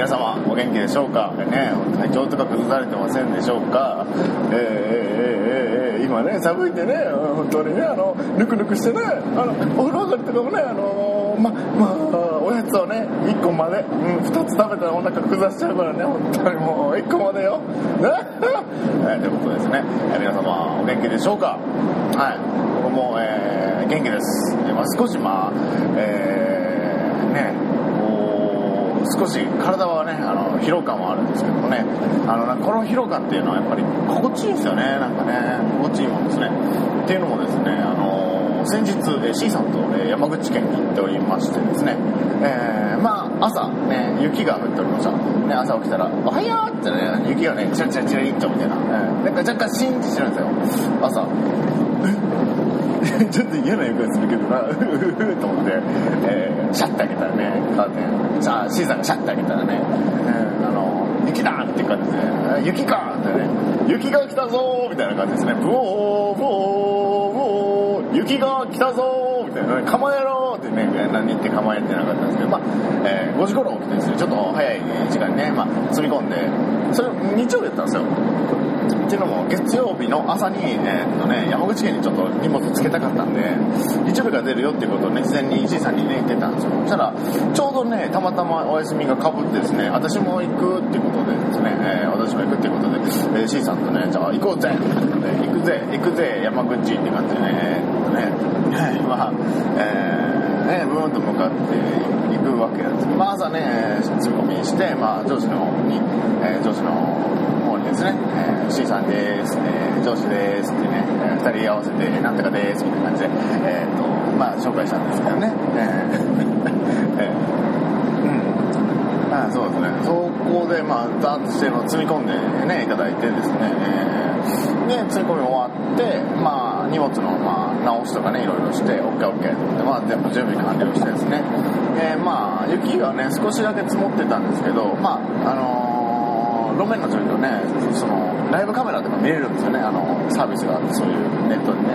皆様、お元気でしょうか？ね、体調とか崩されてませんでしょうか？えーえーえーえー今ね、寒いんでね、本当にね、あの、ぬくぬくしてね、あの、お風呂上がりとかもね、あのま、まあ、おやつをね、1個まで、うん、2つ食べたらお腹下しちゃうからね、本当にもう1個までよ。ね。え ーということですね、皆様、お元気でしょうか？はい、僕も、えー元気です。まあ、少し、まあ、えー、少し体はねあの疲労感はあるんですけどもね。あのこの疲労感っていうのはやっぱり心地いいですよね。なんかね心地いいもんですね。っていうのもですねあの先日え C さんとえー山口県に行っておりましてですね、えーまあ朝ね雪が降っておりました、ね、朝起きたら「おはよう!」ってね雪がねチラチラチラリっとみたいな、えーなんか若干シーンとしてるんですよ。朝。ちょっと嫌な予感するけどな、ふふと思って、えーシャッて開けたらね、カーテン、さあ、シーさんがシャッて開けたらね、えーあの、雪だって感じで、え雪かってね、雪が来たぞみたいな感じですね、ブオー、ブオー、ブオー、雪が来たぞみたいな、構えろってね、何言って構えてなかったんですけど、まあ、えー5時頃起きてですね、ちょっと早い時間にね、まあ、積み込んで、それ日曜日だったんですよ。っていうのも月曜日の朝に、えーっとね、山口県にちょっと荷物つけたかったんで日曜日が出るよっていうことをね事前に C さんにね言ってたんですよ。そしたらちょうどねたまたまお休みがかぶってですね私も行くっていうことでですね、えー私も行くっていうことで、えー C さんとねじゃあ行こうぜってことで行くぜ行くぜ山口って感じでねえーっとねまあえーねブーンと向かって行くわけですまあ、朝ね積み込みして、まあ、上司の方に、えー上司の方にですね、えー C さんです、えー上司ですってね、えー二人合わせてなんとかですみたいな感じで、えーとまあ、紹介したんですけどね、えー。えー。うん。あそうですね。そこでまあダーッとしての積み込んでねいただいてですね、えー。で積み込み終わってまあ荷物のまあ直しとかねいろいろして OKOK と思って、まあ、全部準備完了してですね、えーまあ雪がね少しだけ積もってたんですけどまああのー路面の状況ねそのライブカメラとか見れるんですよね。あのサービスがあってそういうネットにね。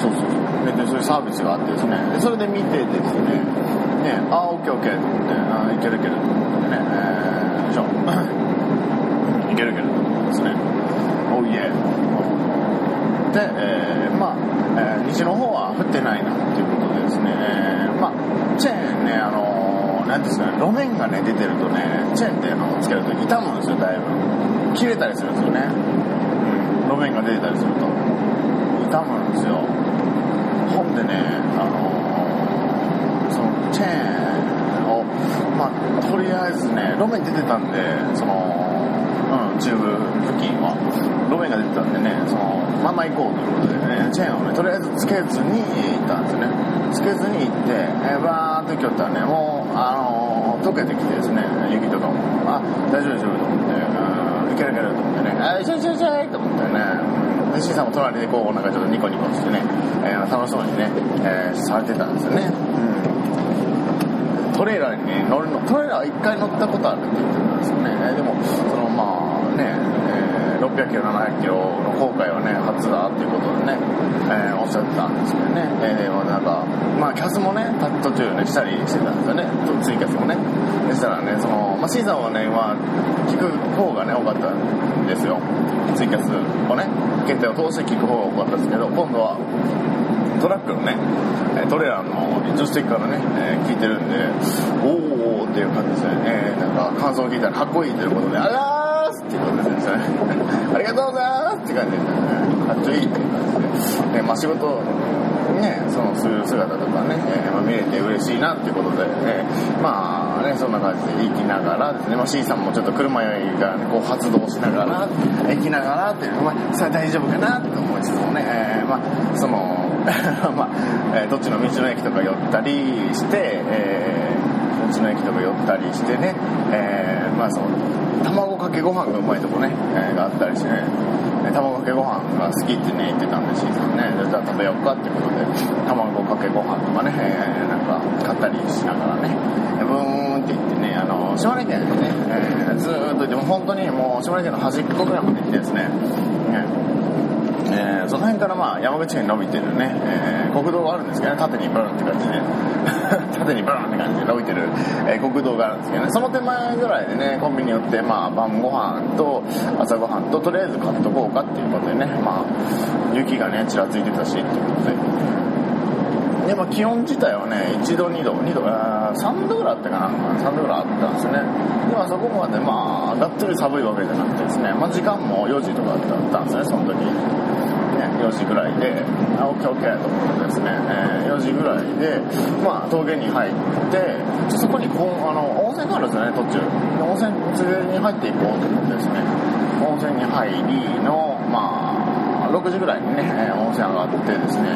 そうそうそう。ネットにそういうサービスがあってですね。でそれで見てですね。ねあオッケーオッケーと思ってあいけるいけると思ってね。えー、よいしょいけるいけると思ってですね。おいえで、えーまあ、えー西の方は降ってないなっていうことでですね、えーまあ、チェーンね、あのーなんですかね、路面がね、出てるとね、チェーンっていうのをつけると傷むんですよ、だいぶ。切れたりするんですよね。うん路面が出てたりすると。傷むんですよ。ほんでね、あのそのチェーンを、まあ、とりあえずね、路面出てたんで、その、うん、中部付近は、路面が出てたんでね、その、まんま行こうということでね、チェーンをね、とりあえずつけずに行ったんですよね。つけずに行って、えバーっと行きよったらね、もう、あのー溶けてきてですね、雪とかも、あ、大丈夫大丈夫と思って、うん、いけるいけると思ってね、あ、いしょいしょいしょいと思ってね、で、シーさんも隣でこう、なんかちょっとニコニコしてね、えー楽しそうにね、えーされてたんですよね。うん。トレーラーにね、乗るの、トレーラー一回乗ったことあるって言ってたんですよね。えでも、そのまあね、600キロ、700キロの航海はね、初だっていうことでね、えーおっしゃってたんですけどね。えーなんか、まあキャスもね、途中ね、したりしてたんですよね。ツイキャスもね。でしたらね、その、まあ C さんはね、まあ、聞く方がね、多かったんですよ。ツイキャスをね、決定を通して聞く方が多かったんですけど、今度は、トラックのね、トレーラーの助手席からね、えー聞いてるんで、おーっていう感じですね。えーなんか感想を聞いたらかっこいいということで、ありがとうございますっていうことですね。ありがとうございますって感じで、ね、かっちょいいって感じで。で、まあ仕事、ねそのする姿とかね、えーまあ、見れて嬉しいなっていうことで、えーまあねそんな感じで行きながらですね、まあ、C さんもちょっと車酔いが、ね、こう発動しながら行きながらっていうまあそれは大丈夫かなって思いつつもね、えーまあその まあ、えーどっちの道の駅とか寄ったりして、えー道の駅とか寄ったりしてね、えーまあその卵かけご飯がうまいとこね、えーがあったりしてね。卵かけご飯が好きってね言ってたんでしんさんね。じゃあ食べようかってことで卵かけご飯とかね、えーなんか買ったりしながらね。ブーンって行ってねあの島根県でね、えーずーっとでも本当にもう島根県の端っこぐらいまで行ってですねねえーその辺からまあ山口県に伸びてるね、えー国道があるんですけどね縦にブーンって感じで。ね 縦にブーンって感じで伸びてる、えー国道があるんですけどね。その手前ぐらいでねコンビニ寄ってまあ晩ご飯と朝ご飯ととりあえず買っとこうかっていうことでねまあ雪がねちらついてたしっていうことで。でまあ、気温自体はね1度2度2度あー3度ぐらいあったかな。3度ぐらいあったんですね。でまあそこまでまあがっつり寒いわけじゃなくてですね、まあ、時間も4時とかだったんですねその時。ね4時ぐらいであオッケーオッケーと思ってですね、えー4時ぐらいでまあ峠に入ってそこにこうあの温泉があるんですよね途中。で温泉ついでに入っていこうと思ってですね。温泉に入りのまあ6時ぐらいにね、えー温泉上がってですね、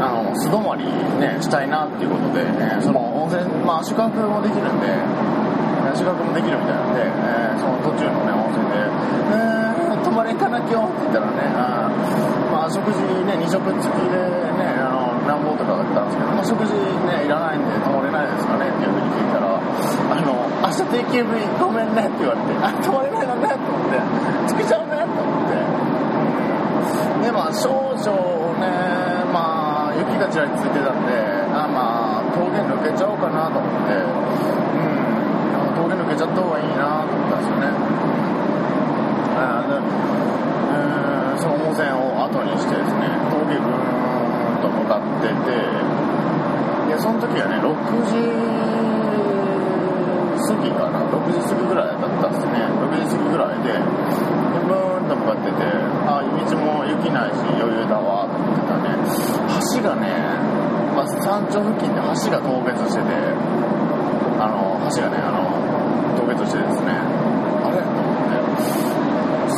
あの、素泊まりね、したいなっていうことで、えーその温泉、まあ宿泊もできるんで、宿泊もできるみたいなんで、えーその途中のね、温泉で、えー、泊まり行かなきゃって言ったらね、あまあ食事ね、2食付きでね、あの、何本とかだったんですけど、まあ食事ね、いらないんで泊まれないですかねっていうふうに聞いたら、あの、明日定休日ごめんねって言われて、あ、泊まれないのねと思って、つけちゃうねと思って、でまあ少々ねまあ雪がちらついてたんであまあ峠抜けちゃおうかなと思ってうん峠抜けちゃった方がいいなと思ったんですよね。あでうんその温泉を後にしてですね峠ぐーんと向かっててでその時はね6時過ぎかな6時過ぎぐらいだったんですね。6時過ぎぐらいででブーンと向かっててあ道も雪ないし余裕だわと思ってたね。橋がね、まあ、山頂付近で橋が凍結しててあの橋がねあの凍結してですね。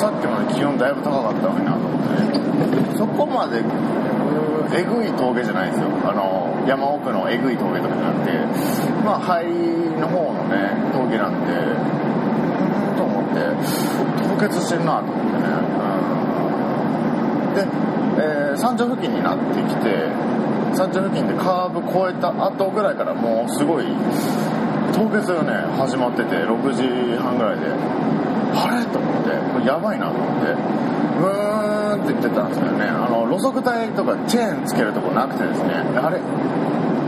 さっきまで気温だいぶ高かったのになと思って。そこまでえぐい峠じゃないですよ。あの山奥のえぐい峠とかじゃなくてまあ肺の方のね峠なんでと思って凍結してるなと思ってね、で、えー山頂付近になってきて山頂付近でカーブ越えた後ぐらいからもうすごい凍結がね始まってて6時半ぐらいで。あれ？と思ってこれやばいなと思ってブーンって言ってたんですけどね。あの路側帯とかチェーンつけるとこなくてですね。あれ？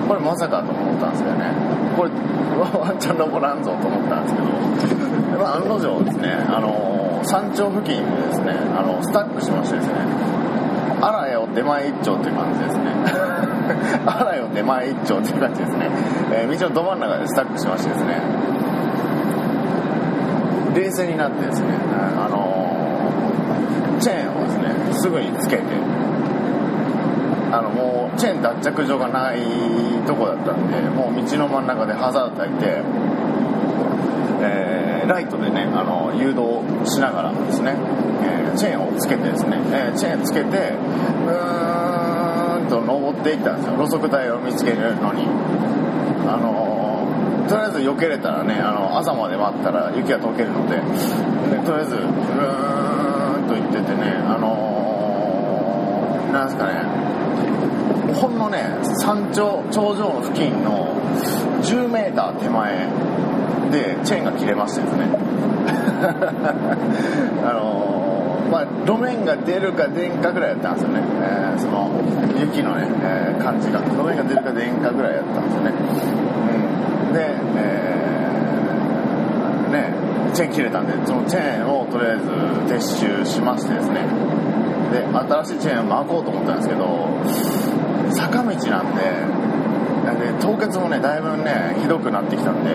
これまさかと思ったんですけどね。これ ワンチャン登らんぞと思ったんですけど、まあ、案の定ですねあの山頂付近でですねあのスタックしましてですね。あらよ出前一丁って感じですね。あらよ出前一丁って感じですね、えー道のど真ん中でスタックしましてですね。冷静になってですね、あのーチェーンをですねすぐにつけてあのもうチェーン脱着場がないとこだったんでもう道の真ん中でハザード焚いて、えーライトでねあの誘導しながらですね、えーチェーンをつけてですね、えーチェーンつけてうーんと登っていったんですよ。路側帯を見つけるのに。あのーとりあえず避けれたらねあの朝まで待ったら雪が溶けるのででとりあえずうーんと行っててねあのーなんですかねほんのね山頂頂上の付近の 10m 手前でチェーンが切れましてですね。あのーまあ路面が出るか出んかぐらいやったんですよね、えーその雪のね、えー感じが。路面が出るか出んかぐらいやったんですよね、で、えーねチェーン切れたんでそのチェーンをとりあえず撤収しましてですね。で新しいチェーンを巻こうと思ったんですけど坂道なんでなんで凍結もねだいぶねひどくなってきたんで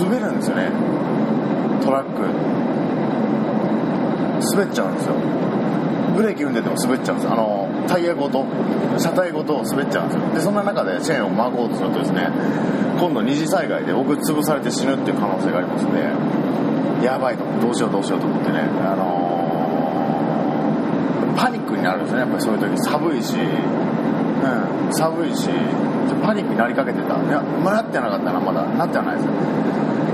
滑るんですよね。トラック。滑っちゃうんですよ。ブレーキ踏んでても滑っちゃうんです。よあのタイヤごと車体ごと滑っちゃうんですよ。でそんな中でチェーンを巻こうとするとですね今度二次災害で僕潰されて死ぬっていう可能性がありますんでやばいとどうしようどうしようと思ってね。あのーパニックになるんですね。やっぱりそういう時。寒いし。うん。寒いし。パニックになりかけてた。いやまあなってなかったなまだ。なってはないです。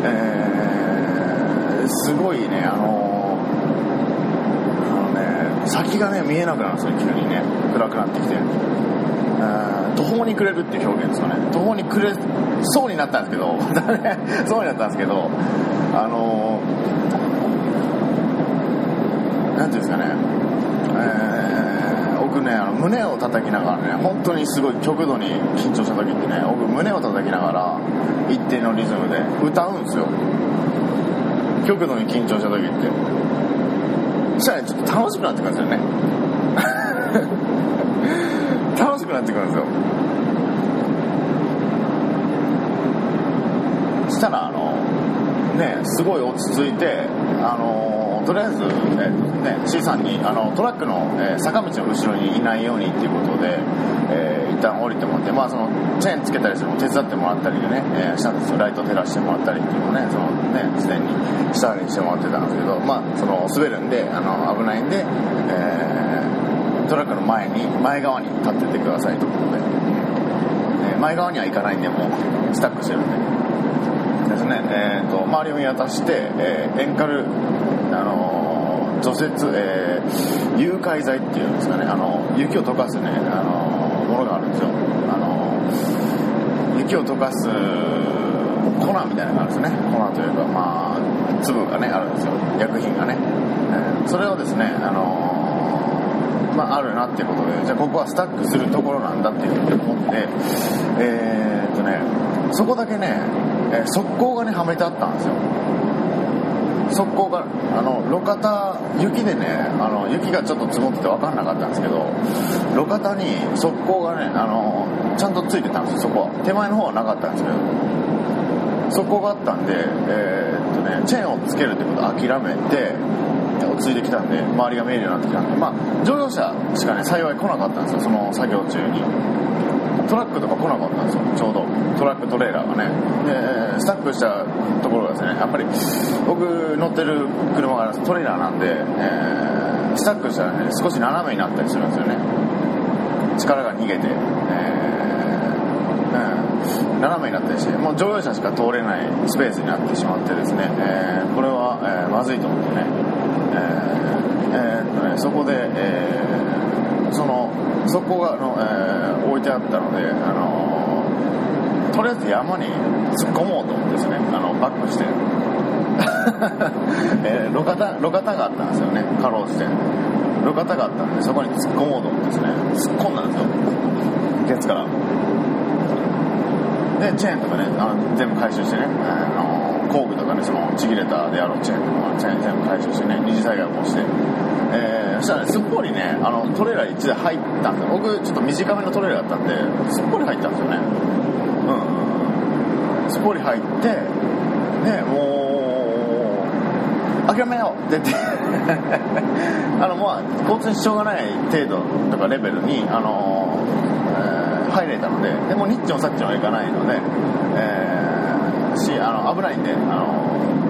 えー、すごいねあのー先がね見えなくなるんですよ急にね暗くなってきて。途方に暮れるっていう表現ですかね。途方に暮れそうになったんですけど。そうになったんですけど。あのーなんていうんですかね。えー僕ねあの胸を叩きながらね本当にすごい極度に緊張した時ってね僕胸を叩きながら一定のリズムで歌うんですよ。極度に緊張した時って。したらちょっと楽しくなってくるんですよね。楽しくなってくるんですよ。したらあのねすごい落ち着いてあのとりあえず、えーね、C さんにあのトラックの、えー坂道の後ろにいないようにっていうことで、えー一旦降りてもらって、まあ、そのチェーンつけたりするのも手伝ってもらったりでね、えーしたんですよ。ライト照らしてもらったりっていうのねそのね事前にしたりしてもらってたんですけど、まあ、その滑るんであの危ないんで、えートラックの前に前側に立っててくださいということで、えー前側には行かないんでもうスタックしてるんで。ですね、えー、と周りを見渡して、えーエンカル、除雪、えー融解剤っていうんですかね、あの雪を溶かすね、あのものがあるんですよ、あの雪を溶かす粉みたいなのがあるんですね。粉というかまあ粒がねあるんですよ。薬品がね、えーそれをですね、あのーまあ、あるなっていうことでじゃあここはスタックするところなんだっていうふうに思ってえーっとねそこだけね、えー側溝がねはめてあったんですよ。側溝があの路肩雪でねあの雪がちょっと積もってて分かんなかったんですけど路肩に側溝がねあのちゃんとついてたんですよそこは。手前の方はなかったんですけど。側溝があったんでえーっとねチェーンをつけるってことを諦めて落ち着いてきたんで周りが見えるようになってきたんでまあ乗用車しかね幸い来なかったんですよその作業中に。トラックとか来なかったんですよ。ちょうど。トラックトレーラーがね。でスタックしたところがですねやっぱり僕乗ってる車がトレーラーなんで、えースタックしたらね少し斜めになったりするんですよね。力が逃げて、えーうん。斜めになったりしてもう乗用車しか通れないスペースになってしまってですね、えーこれは、えーまずいと思ってね,、えーえーっとねそこで、えーそのそこがあの、えー置いてあったので、あのとりあえず山に突っ込もうと思ってですねあのバックして、えー路肩路肩があったんですよねかろうじて。路肩があったんでそこに突っ込もうと思ってですね突っ込んだんですよ。ケツから。でチェーンとかねあの全部回収してね、あの工具とかねそのちぎれたであろうチェーンとかチェーン全部回収してね二次災害を起こして、えーそしたらねすっぽりねあのトレーラー1台入ったんですよ僕ちょっと短めのトレーラーだったんですっぽり入ったんですよね。うん。すっぽり入ってねもう諦めようって言って。あのまあ交通に支障がない程度とかレベルにあの、えー入れたのででもニッチもサッチもいかないので、えーしあの危ないんであの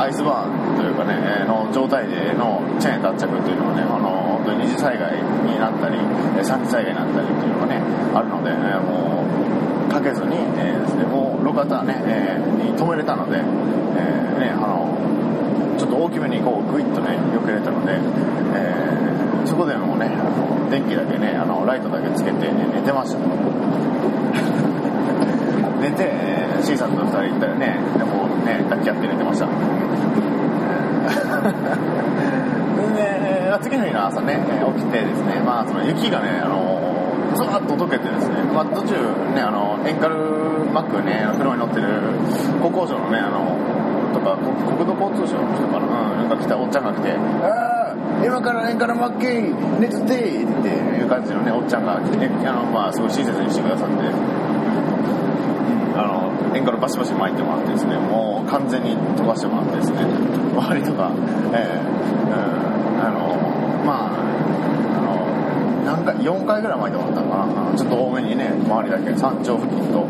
アイスバーンというかね、の状態でのチェーン脱着というのはね、あの本当に二次災害になったり、三次災害になったりっていうのがね、あるので、えもう、かけずに、えーですね、もう路肩ね、えーに止めれたので、えーね、あの、ちょっと大きめにこうグイッとね、よけれたので、えーそこでもね、あの電気だけね、あのライトだけつけて、ね、寝てました。寝て、えー C さんと二人行ったらね、でもね、抱き合って寝てました。で、次の日の朝ね、起きてですね、まあ、その雪がね、あの、ずっと溶けてですね、まあ、途中ね、あの、エンカルマックね、車に乗ってる国交省のね、あの、とか、国土交通省の人かな、うん、が来たおっちゃんが来て、ああ、今からエンカルマッケ寝ててっていう感じのね、おっちゃんが来て、ね、あの、まあ、すごい親切にしてくださって、あの、円からバシバシ巻いてもらってですね、もう完全に飛ばしてもらってですね、周りとか、えーうん、あの、まあ、あの、なん3回4回ぐらい巻いてもらったのかな。ちょっと多めにね周りだけ山頂付近と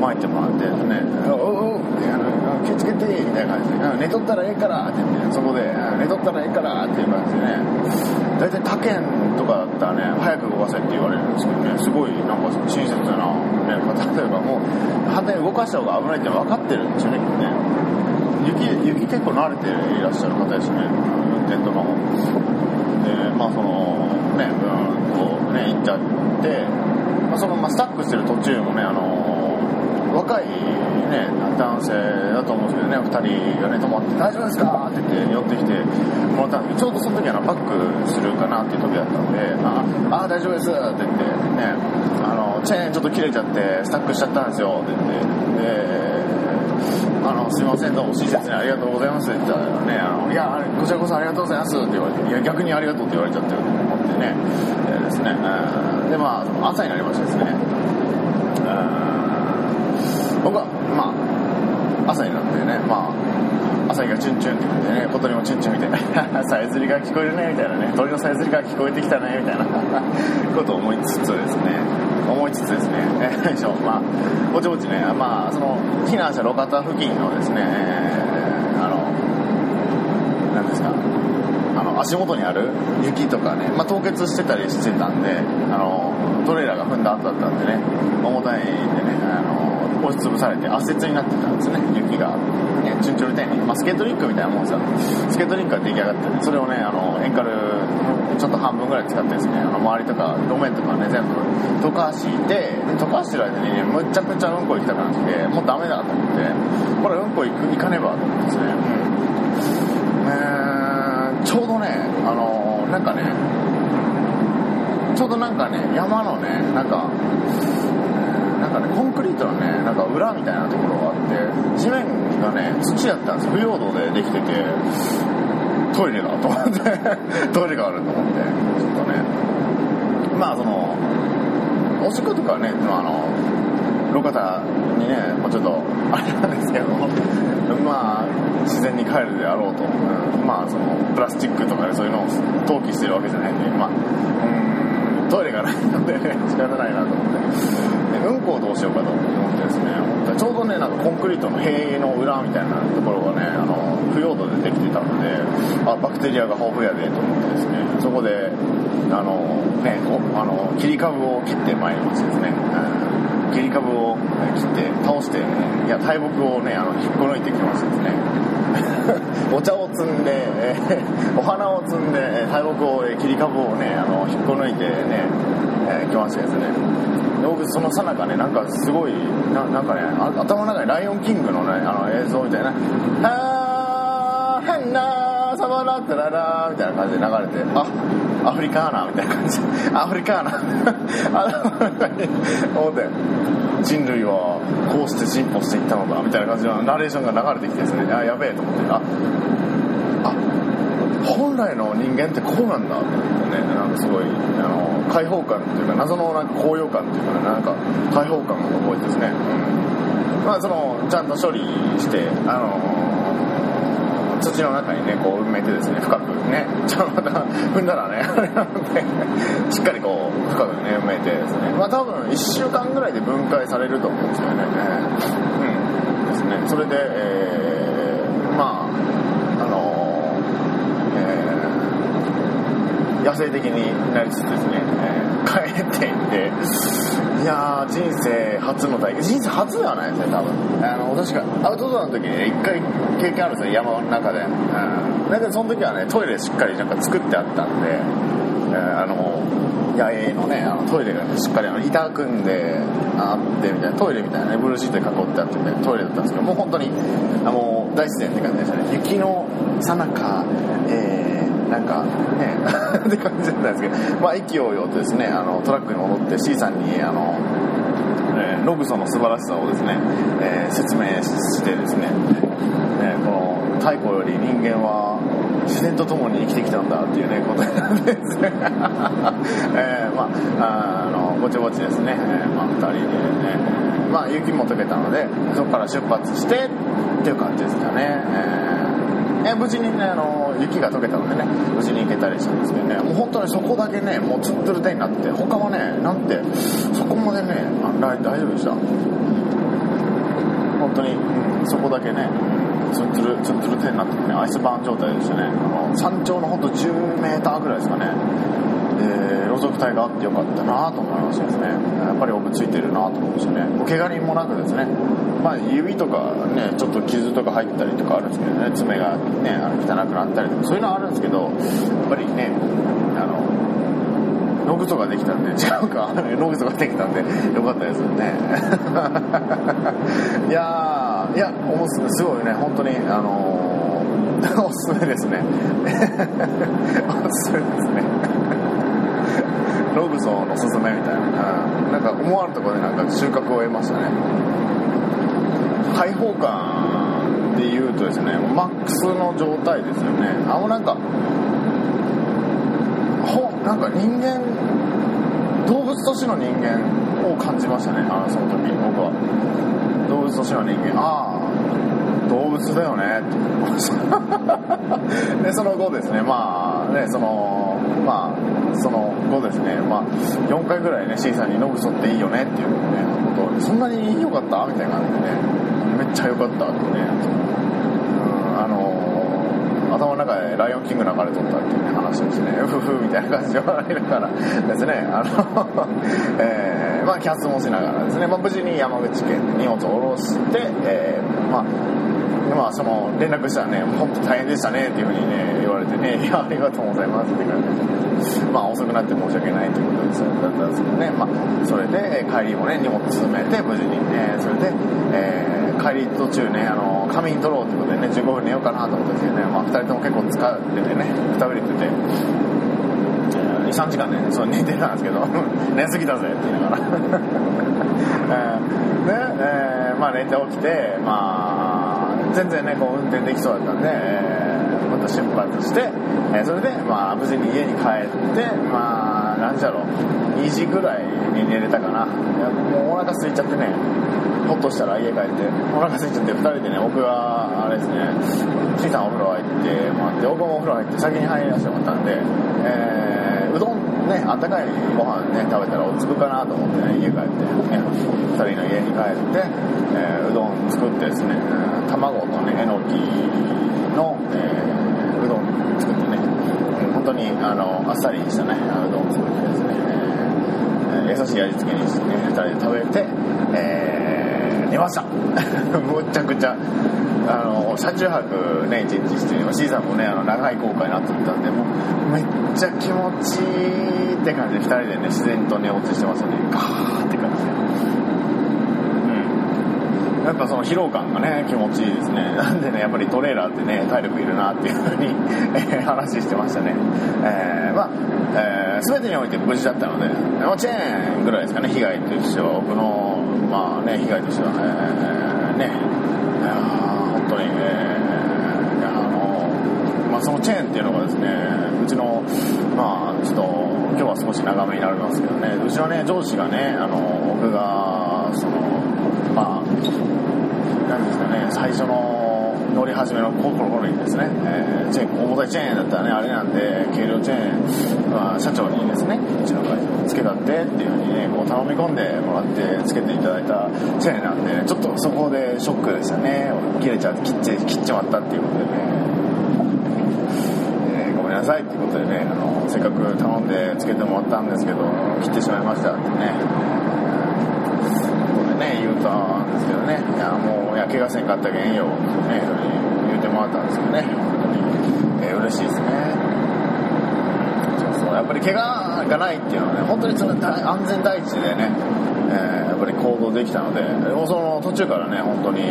巻いてもらってね「おうおう」ってあの「気をつけて」みたいな感じで「寝とったらええから」って言ってそこで「寝とったらええから」っていう感じでね大体他県とかだったらね早く動かせって言われるんですけどねすごいなんか親切だな、ね、方というかもう反対に動かした方が危ないって分かってるんですよねきっとね。雪雪結構慣れていらっしゃる方ですね運転とかもでまあそのねうんこうね行っちゃって、まあ、そのまあスタックしてる途中もねあの若いね男性だと思うんですけどね2人がね止まって「大丈夫ですか?」って言って寄ってきてもらったんですけどちょうどその時あのバックするかなっていう時だったので「ああ大丈夫です」って言ってねあのチェーンちょっと切れちゃってスタックしちゃったんですよって言ってであの、すいません、どうも親切にありがとうございます。って言ったらね、あの、いや、こちらこそありがとうございますって言われて、いや、逆にありがとうって言われちゃってると思ってね、えー、ですね、うんで、まあ、朝になりましてですね、うん僕は、まあ、朝になってね、まあ、朝日がチュンチュンって言ってね、小鳥もチュンチュンみたいな、さえずりが聞こえるね、みたいなね、鳥のさえずりが聞こえてきたね、みたいなことを思いつつですね、思いつつですね、えー、まあ、ぼちぼちね、まあ、その、避難者路肩付近のですね、あの、なんですか、あの、足元にある雪とかね、まあ、凍結してたりしてたんで、あの、トレーラーが踏んだ後だったんでね、重たいんでね、あの、押しつぶされて圧雪になってたんですね、雪が。ね、チュンチュルテンに。まあ、スケートリンクみたいなもんですよ。スケートリンクが出来上がってね、それをね、あの、エンカル、ちょっと半分ぐらい使ってですね、あの、周りとか、路面とかね、全部溶かして、溶かしてる間にね、むちゃくちゃうんこ行きたくなって、もうダメだと思って、これうんこ行く行かねばと思ってですね、えーちょうどね、あの、なんかね、ちょうどなんかね、山のね、なんか、かね、コンクリートのね、なんか裏みたいなところがあって、地面がね、土だったんですよ。腐葉土でできてて、トイレだと思って、トイレがあると思って、ちょっとね、まあその、おしっことかはね、まあの、路肩にね、もうちょっと、あれなんですけど、まあ、自然に帰るであろうと、うんまあその、プラスチックとかでそういうのを投棄してるわけじゃないんで、まあ、うん、トイレがないので、仕方ないなと思って、しようかと思ってですね、ちょうどね、なんかコンクリートの塀の裏みたいなところがね、あの、腐葉土でできてたので、あ、バクテリアが豊富やでと思ってですね、そこで、あの、ね、あの、切り株を切ってまいりましてですね、うん。切り株を切って倒して、いや、大木をね、あの、引っこ抜いてきましてですね、お茶を摘んで、えーお花を摘んで、大木を、切り株をね、あの、引っこ抜いてね、来ましてですね、僕、そのさなかね、なんかすごい、ななんかね、頭の中にライオンキングのね、あの、映像みたいな、あー、変なサバラッタララーみたいな感じで流れて、あ、アフリカーナみたいな感じ、アフリカーナあ の、なんかね思って、人類はこうして進歩していったのだみたいな感じのナレーションが流れてきてですね、あ、やべえと思って、あ、本来の人間ってこうなんだってね、なんかすごい、あの、開放感っていうか、謎のなんか高揚感っていうかね、なんか開放感を覚えてですね、うんまあその、ちゃんと処理して、あの土の中にね、こう埋めてですね、深くね、ちょっとまた踏んだらね、あれなので、しっかりこう、深くね、埋めてですね、まあ多分1週間ぐらいで分解されると思うんですよね。うん。ですね。それで、えー、まあ、あのえー、野生的になりつつですね、えー帰っていって、いやー、人生初の体験、人生初ではないですね、多分。あの、確か、アウトドアの時にね、一回経験あるんですよ、山の中で。うん。だけど、その時はね、トイレしっかりなんか作ってあったんで、えーあの、野営のね、あのトイレがね、しっかりあの板組んであってみたいな、トイレみたいなね、ブルーシートで囲ってあってみたいなトイレだったんですけど、もう本当に、あの、大自然って感じでしたね。雪のさなか、えー、なんかね、って感じだったんですけど、まあ、意気揚々とですね、あの、トラックに戻って C さんに、あの、えーログソンの素晴らしさをですね、えー説明してですね、えーこの太古より人間は自然と共に生きてきたんだっていうねことなんです。ね、えーまああのぼちぼちですね、えーまあ、2人でね、まあ、雪も溶けたのでそこから出発してっていう感じですかね、えー。無事にねあの雪が溶けたのでね無事に行けたりしたんですけどね。もう本当にそこだけねもうツンツルテになって他はねなんてそこまでねあ大大丈夫でした。本当に、うん、そこだけねツンツルツンツルテになってねアイスバーン状態でしたね。あの山頂のほんと10メーターぐらいですかね。で路側帯があってよかったなと思いましたですね。やっぱりオブついてるなと思いましたね怪我人もなくですね。まあ指とかねちょっと傷とか入ったりとかあるんですけどね。爪がねあの汚くなったりとかそういうのはあるんですけどやっぱりねあの野ぐそができたんで違うか。野ぐそができたんでよかったですよね。いやーいやおすすごいね。本当にあのー、おすすめですね。おすすめですね。ログソンのすすめみたいな、うん、なんか思わぬところでなんか収穫を得ましたね。開放感で言うとですねマックスの状態ですよね。あのなんかほなんか人間動物としての人間を感じましたね。あその時僕は。動物としての人間。ああ動物だよね。って思いました。でその後ですねまあねそのまあその後ですね。まあ4回ぐらいね C さんに「ノグソっていいよね」っていうねことそんなに良かったみたいな感じでねめっちゃ良かったってねうんあの頭の中で「ライオンキング」流れとったっていう、ね、話をしてね、うふふみたいな感じで笑いながら ですね、あの えー、まあ、キャスもしながらですね、まあ、無事に山口県に荷物を下ろして、えー、まあ、まあ、その連絡したらね、本当大変でしたねっていうふうにね、言われてね、いや、ありがとうございますって感じで、まあ、遅くなって申し訳ないということですだったんですけどね、まあ、それで帰りもね、荷物詰めて、無事に、ね、それで、えー、帰り途中ね、あの、仮眠取ろうということでね、15分寝ようかなと思ってね、まあ、2人とも結構疲れてね、くたびれてて、3時間ねそう寝てたんですけど 寝すぎたぜって言いながら。えー、で、えー、まあ寝て起きてまあ全然ねこう運転できそうだったんで、えー、また出発して、えー、それでまあ無事に家に帰ってまあ何じゃろう2時ぐらいに寝れたかな。もうお腹空いちゃってねほっとしたら家帰ってお腹空いちゃって2人でね僕はあれですねちいさんお風呂入ってもらって僕もお風呂入って先に入らせてもらったんで、えーねあったかいご飯ね食べたら落ち着くかなと思ってね家帰って、ね、2人の家に帰って、えー、うどん作ってですね卵とねえのきの、えー、うどん作ってね本当にあのあっさりしたねうどん作ってですね、えー、優しい味付けにしてね2人で食べて、えー、寝ました。むちゃくちゃあの車中泊ね一日して C さんもねあの長い航海になってたんでもうめっちゃ気持ちいいって感じで2人でね自然と寝落ちしてましたね。ガーって感じで。うん。やっぱその疲労感がね気持ちいいですね。なんでねやっぱりトレーラーってね体力いるなっていうふうに 話してましたね。えー、まあ、えー、全てにおいて無事だったので、まあ、チェーンぐらいですかね被害としては。僕のまあね被害としてはねね当に、え、あの、まあ、そのチェーンっていうのがですね、うちの、まあ、ちょっと、今日は少し長めになるんですけどね、うちのね、上司がね、あの、僕が、その、まあ、なんですかね、最初の、乗り始めの頃にですね、えー、チェーン、重たいチェーンだったらね、あれなんで、軽量チェーン、まあ、社長にですね、うちの会社つけたってっていうふうにね、こう頼み込んでもらってつけていただいたチェーンなんで、ね、ちょっとそこでショックでしたね。切れちゃって、切っち切っちまったっていうことでね、え、ごめんなさいってことでね、あの、せっかく頼んでつけてもらったんですけど、切ってしまいましたってね、ね、言うたんですけどね、いや、もう、や、怪我せんかったけんよ、ね、言うてもらったんですけどね、本当に、えー、嬉しいですね。そうやっぱり怪我がないっていうのはね、本当にその安全第一でね、えー、やっぱり行動できたので、その途中からね、本当に、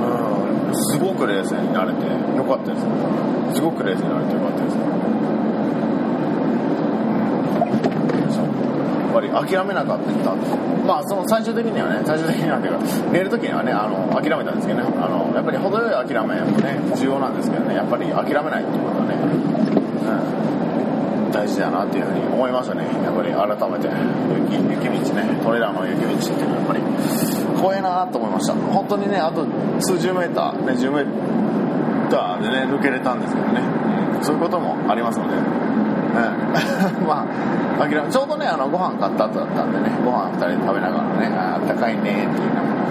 うん、すごく冷静になれてよかったです。すごく冷静になれてよかったです。やっり諦めなかったまあその最終的にはね最終的にはっていうか寝る時にはねあの諦めたんですけどね。あのやっぱり程よい諦めもね重要なんですけどね。やっぱり諦めないっていうことはね、うん、大事だなっていうふうに思いましたね。やっぱり改めて雪雪道ねトレーラーの雪道っていうのはやっぱり怖いなと思いました。本当にねあと数十メーターね10メーターでね抜けれたんですけどね、うん、そういうこともありますので。うん、まあ諦めちょうどねあのご飯買った後だったんでねご飯2人で食べながらねあったかいねっていう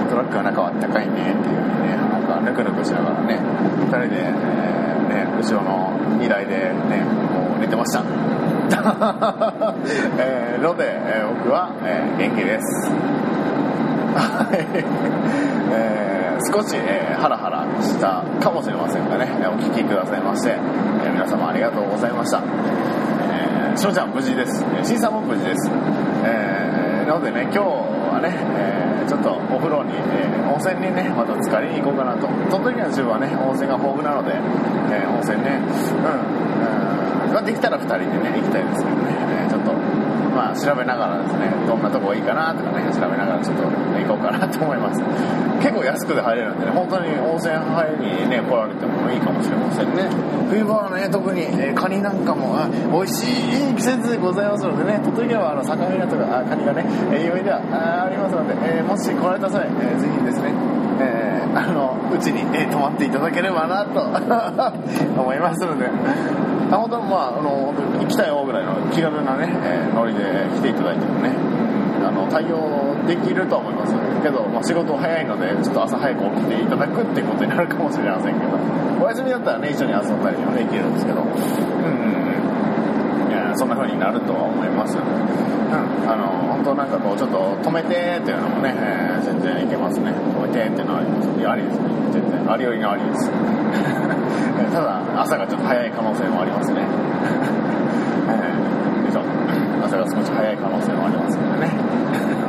トラックの中はあったかいねっていうねなんかぬくぬくしながらね2人で、えー、ね、後ろの荷台でねもう寝てました。えー、ので、えー、僕は、えー、元気です。はい。えー、少し、えー、ハラハラしたかもしれませんがねお聞きくださいまして、え、皆様ありがとうございましたしのちゃん無事です。しんさんも無事です。えー、なのでね、今日はね、えー、ちょっとお風呂に、えー、温泉にね、また浸かりに行こうかなと。鳥取県の自分はね、温泉が豊富なので、え温泉ね、うん、うん、まあ、できたら2人でね、行きたいですけどね、えちょっと、まあ、調べながらですね、どんなとこがいいかなとかね、調べながらちょっと行こうかなと思います。結構安くで入れるんでね、本当に温泉入りにね、来られてもいいかもしれませんね。冬場はね、特に、えー、カニなんかも、美味しい季節でございますのでね、鳥取県はあの、境港が、あカニがね、えー、ではありますので、えー、もし来られた際、えー、ぜひですね、えー、あの、うちに、えー、泊まっていただければなと 思いますので、あ本当まあ、あの、行きたいよぐらいの気軽なね、えー、ノリで来ていただいてもね、あの、対応できると思いますけど、まあ、仕事早いので、ちょっと朝早く起きていただくっていうことになるかもしれませんけど、お休みだったらね、一緒に遊んだりもできるんですけど、うん、いや、そんな風になるとは思います。ねうん、あの、本当なんかこう、ちょっと止めてっていうのもね、えー、全然いけますね。止めてっていうのはあります。いや、ありですね。全然、ありよりのありです。ただ、朝がちょっと早い可能性もありますね。えー、朝が少し早い可能性もありますのでね。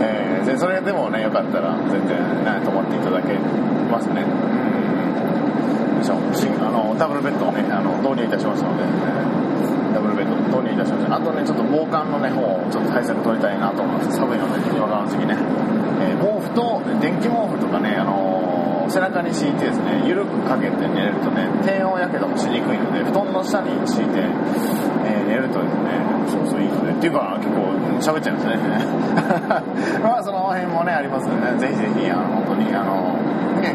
えー、でそれでもね、よかったら全然ね、泊まっていただけますね。うん。しょあの、ダブルベッドをね、あの、導入いたしましたので、ダブルベッド導入いたしました。あとね、ちょっと防寒のね、方をちょっと対策取りたいなと思います。寒いので、今からの時期ね。えー、毛布と、電気毛布とかね、あの背中に敷いてですね、緩くかけて寝るとね、低温やけどもしにくいので、布団の下に敷いて、えー、寝るとですね、そうそういいので、っていうか結構喋っちゃいますね。まあその辺もね、ありますのでね、ぜひぜひ、あの、本当に、あの、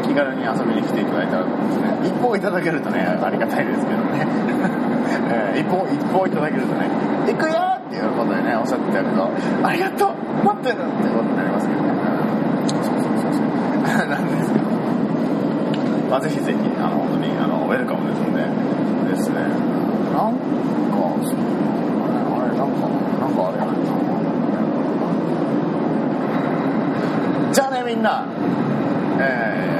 気軽に遊びに来ていただいたらと思うんですね。一報いただけるとね、ありがたいですけどね。えー、一報、一報いただけるとね、行くよっていうことでね、おっしゃっていただくと、ありがとう待ってるってことになりますけどね。そうそうそうそう。なんですけど。まあぜひぜひ、あの、本当に、あの、ウェルカムですので、ですね。なんか、そうあれ、なんか、なんかあれやな。じゃあね、みんな、え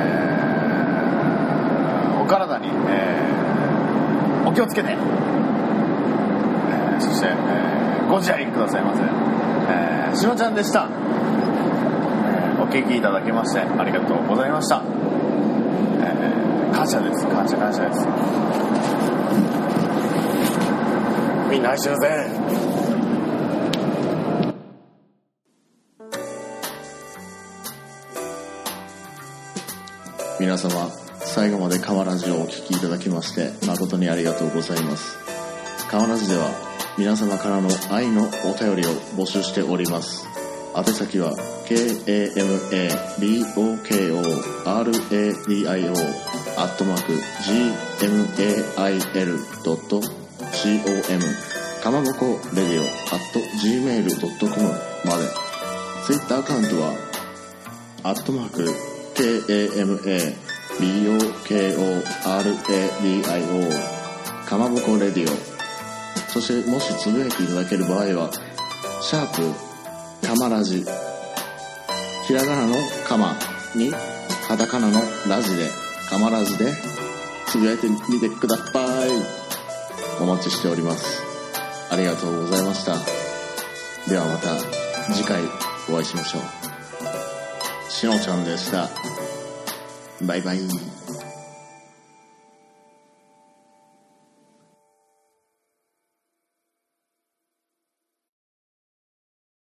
ー、お体に、えー、お気をつけて、えー、そして、えー、ご自愛くださいませ。えー、しのちゃんでした。えー、お聞きいただきまして、ありがとうございました。感謝です。感謝感謝です。みんな愛してるぜ。皆様最後まで川ラジオをお聴きいただきまして誠にありがとうございます川ラジでは皆様からの愛のお便りを募集しております宛先は k a m a b o k o radio アットマーク GMAIL.com かまぼこレディオ at gmail.com まで。Twitter アカウントはアットマーク KAMA BOKORADIO かまぼこレディオ。そしてもしつぶやいていただける場合はシャープかまラジひらがなのかまにカタカナのラジでかまラジでつぶやいてみてください。お待ちしております。ありがとうございました。ではまた次回お会いしましょう。しのちゃんでした。バイバイ。